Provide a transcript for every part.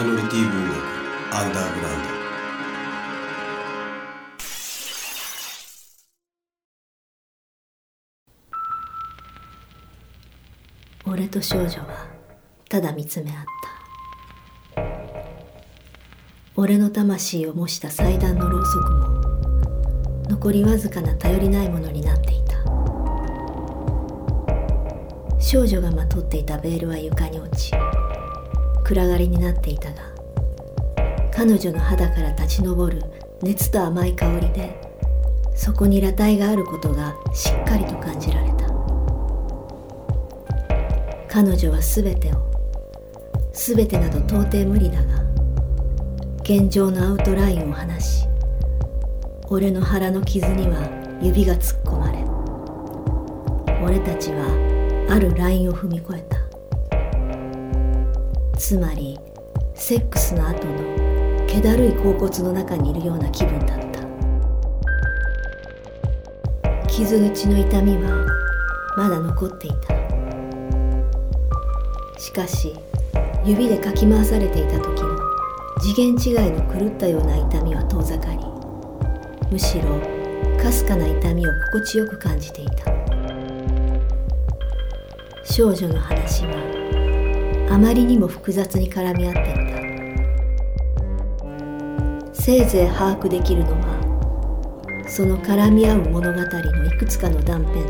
イノリティ文学アンダーグラウンド。俺と少女はただ見つめ合った。俺の魂を模した祭壇のろうそくも残りわずかな頼りないものになっていた。少女がまとっていたベールは床に落ち暗がりになっていたが彼女の肌から立ち上る熱と甘い香りでそこに裸体があることがしっかりと感じられた。彼女は全てを全てなど到底無理だが現状のアウトラインを離し俺の腹の傷には指が突っ込まれ俺たちはあるラインを踏み越えた。つまりセックスの後の気だるい甲骨の中にいるような気分だった。傷口の痛みはまだ残っていた。しかし指でかき回されていた時の次元違いの狂ったような痛みは遠ざかりむしろかすかな痛みを心地よく感じていた。少女の話はあまりにも複雑に絡み合っていた。せいぜい把握できるのはその絡み合う物語のいくつかの断片と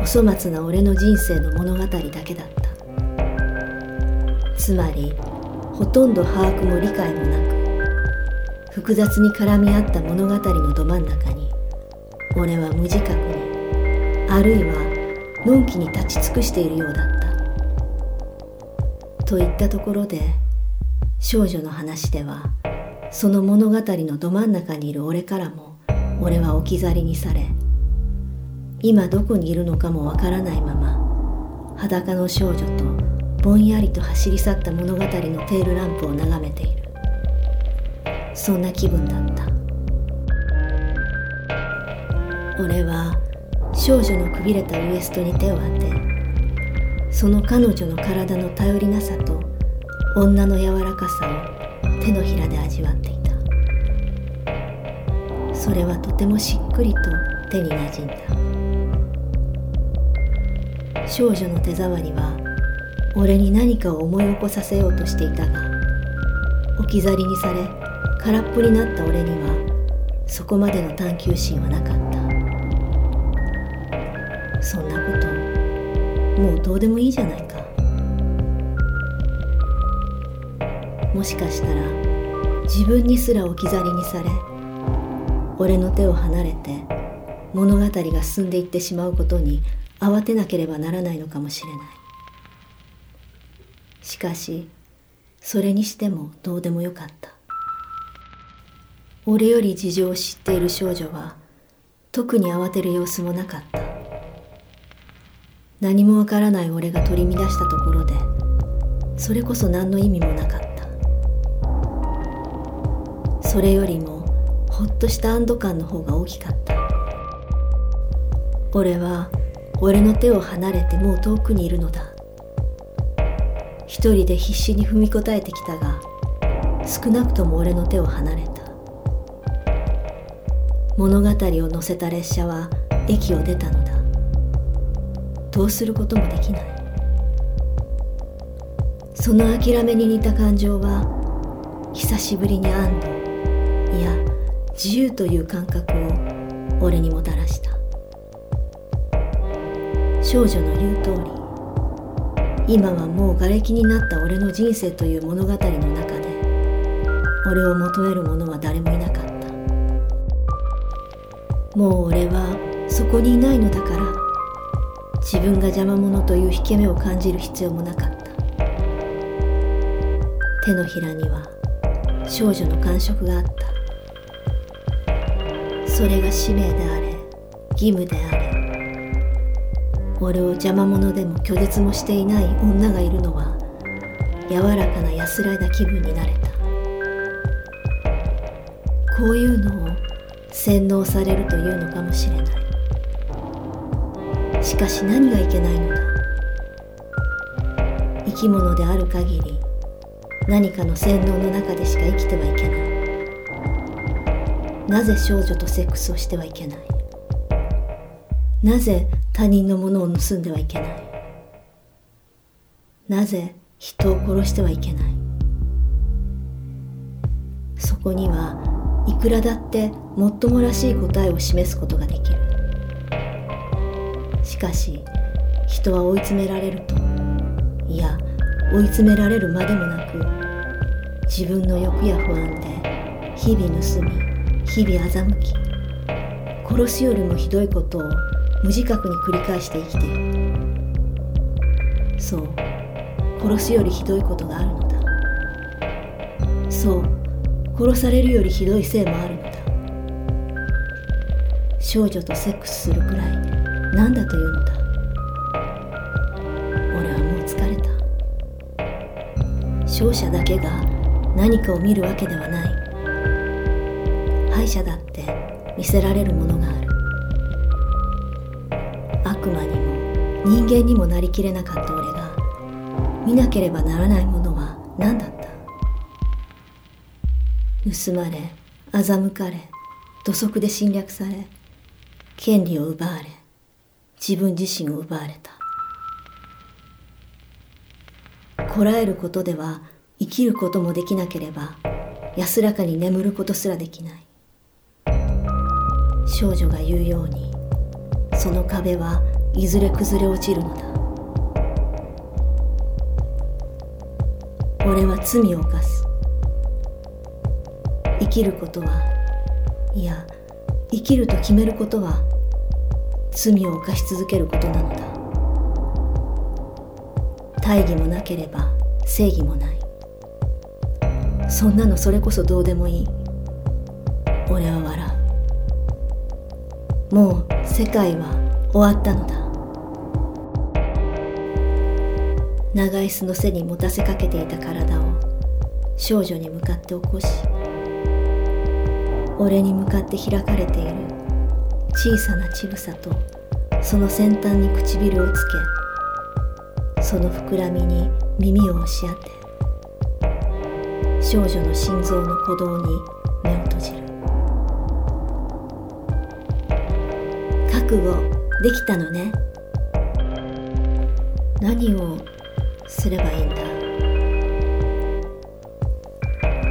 お粗末な俺の人生の物語だけだった。つまりほとんど把握も理解もなく複雑に絡み合った物語のど真ん中に俺は無自覚にあるいはのんきに立ち尽くしているようだった。といったところで少女の話ではその物語のど真ん中にいる俺からも俺は置き去りにされ今どこにいるのかもわからないまま裸の少女とぼんやりと走り去った物語のテールランプを眺めている。そんな気分だった。俺は少女のくびれたウエストに手を当てその彼女の体の頼りなさと女の柔らかさを手のひらで味わっていた。それはとてもしっくりと手になじんだ。少女の手触りは俺に何かを思い起こさせようとしていたが置き去りにされ空っぽになった俺にはそこまでの探求心はなかった。そんなもうどうでもいいじゃないか。もしかしたら自分にすら置き去りにされ俺の手を離れて物語が進んでいってしまうことに慌てなければならないのかもしれない。しかしそれにしてもどうでもよかった。俺より事情を知っている少女は特に慌てる様子もなかった。何もわからない俺が取り乱したところでそれこそ何の意味もなかった。それよりもほっとした安堵感の方が大きかった。俺は俺の手を離れてもう遠くにいるのだ。一人で必死に踏みこたえてきたが少なくとも俺の手を離れた。物語を乗せた列車は駅を出たのだ。どうすることもできない。その諦めに似た感情は久しぶりに安堵いや自由という感覚を俺にもたらした。少女の言う通り今はもう瓦礫になった俺の人生という物語の中で俺を求める者は誰もいなかった。もう俺はそこにいないのだから自分が邪魔者という引け目を感じる必要もなかった。手のひらには少女の感触があった。それが使命であれ義務であれ。俺を邪魔者でも拒絶もしていない女がいるのは柔らかな安らいだ気分になれた。こういうのを洗脳されるというのかもしれない。しかし何がいけないのだ。生き物である限り何かの洗脳の中でしか生きてはいけない。なぜ少女とセックスをしてはいけない。なぜ他人のものを盗んではいけない。なぜ人を殺してはいけない。そこにはいくらだってもっともらしい答えを示すことができる。しかし人は追い詰められるといや追い詰められるまでもなく自分の欲や不安で日々盗み日々欺き殺すよりもひどいことを無自覚に繰り返して生きている。そう殺すよりひどいことがあるのだ。そう殺されるよりひどいせいもあるのだ。少女とセックスするくらい。何だというのだ？俺はもう疲れた。勝者だけが何かを見るわけではない。敗者だって見せられるものがある。悪魔にも人間にもなりきれなかった俺が見なければならないものは何だった？盗まれ欺かれ土足で侵略され権利を奪われ。自分自身を奪われた。こらえることでは生きることもできなければ安らかに眠ることすらできない。少女が言うようにその壁はいずれ崩れ落ちるのだ。俺は罪を犯す。生きることはいや生きると決めることは罪を犯し続けることなのだ。大義もなければ正義もない。そんなのそれこそどうでもいい。俺は笑う。もう世界は終わったのだ。長椅子の背に持たせかけていた体を少女に向かって起こし俺に向かって開かれている。小さな乳房とその先端に唇をつけその膨らみに耳を押し当て少女の心臓の鼓動に目を閉じる。覚悟できたのね。何をすればいいんだ。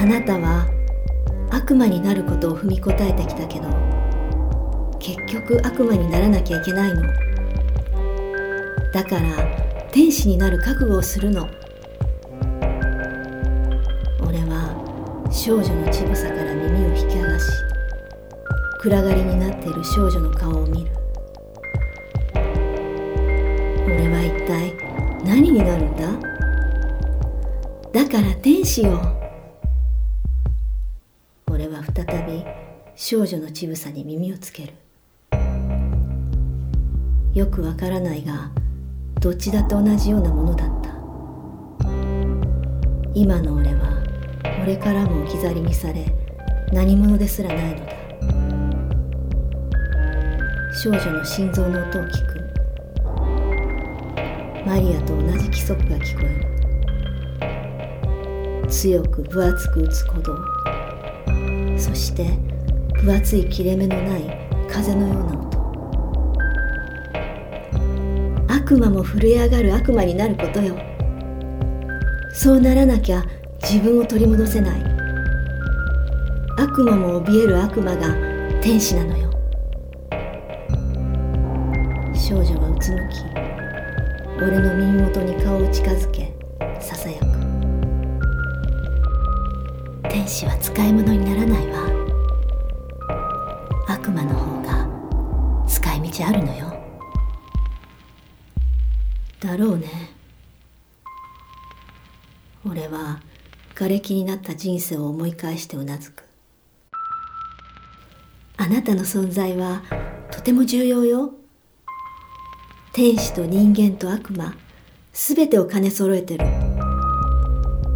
あなたは悪魔になることを踏みこたえてきたけど結局悪魔にならなきゃいけないの。だから天使になる覚悟をするの。俺は少女の乳房から耳を引き剥がし暗がりになっている少女の顔を見る。俺は一体何になるんだ？だから天使よ俺は再び少女の乳房に耳をつける。よくわからないがどっちだって同じようなものだった。今の俺は俺からも置き去りにされ何者ですらないのだ。少女の心臓の音を聞く。マリアと同じ規則が聞こえる。強く分厚く打つ鼓動。そして分厚い切れ目のない風のような音。悪魔も震え上がる悪魔になることよ。そうならなきゃ自分を取り戻せない。悪魔も怯える悪魔が天使なのよ。少女はうつむき俺の耳元に顔を近づけささやく。天使は使い物にならないわ。だろうね。俺は瓦礫になった人生を思い返してうなずく。あなたの存在はとても重要よ。天使と人間と悪魔すべてを兼ね揃えてる。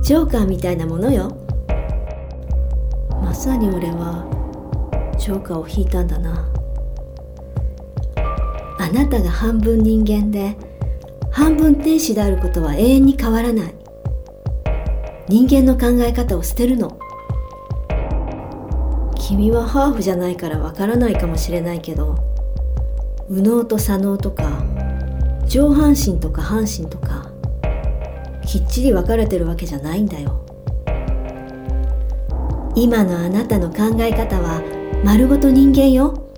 ジョーカーみたいなものよ。まさに俺はジョーカーを引いたんだな。あなたが半分人間で半分天使であることは永遠に変わらない。人間の考え方を捨てるの。君はハーフじゃないからわからないかもしれないけど右脳と左脳とか上半身とか半身とかきっちり分かれてるわけじゃないんだよ。今のあなたの考え方は丸ごと人間よ。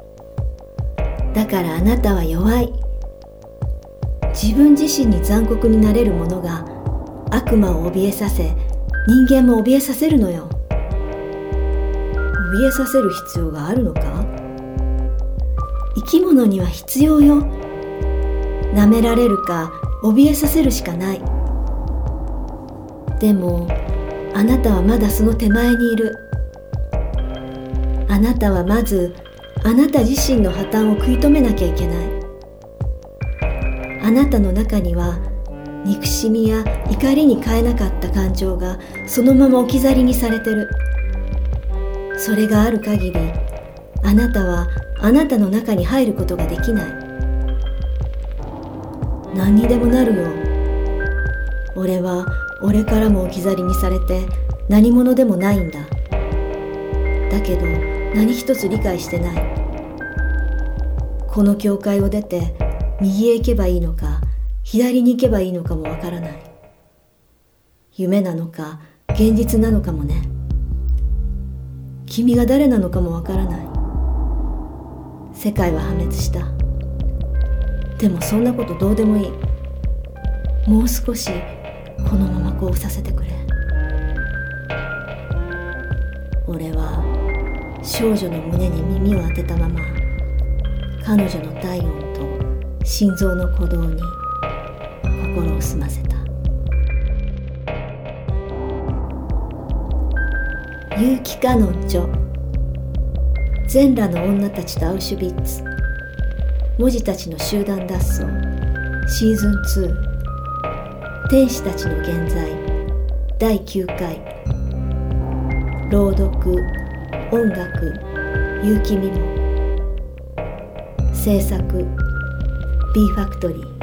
だからあなたは弱い。自分自身に残酷になれるものが悪魔を怯えさせ人間も怯えさせるのよ。怯えさせる必要があるのか？生き物には必要よ。舐められるか怯えさせるしかない。でもあなたはまだその手前にいる。あなたはまずあなた自身の破綻を食い止めなきゃいけない。あなたの中には憎しみや怒りに変えなかった感情がそのまま置き去りにされてる。それがある限りあなたはあなたの中に入ることができない。何にでもなるよ俺は俺からも置き去りにされて何者でもないんだ。だけど何一つ理解してない。この教会を出て右へ行けばいいのか左に行けばいいのかもわからない。夢なのか現実なのかもね。君が誰なのかもわからない。世界は破滅した。でもそんなことどうでもいい。もう少しこのままこうさせてくれ。俺は少女の胸に耳を当てたまま彼女の体温と心臓の鼓動に心を澄ませた。結城かの著全裸の女たちとアウシュビッツ。文字たちの集団脱走。シーズン2天使たちの現在。第9回。朗読。音楽。結城美も。制作。B ファクトリー。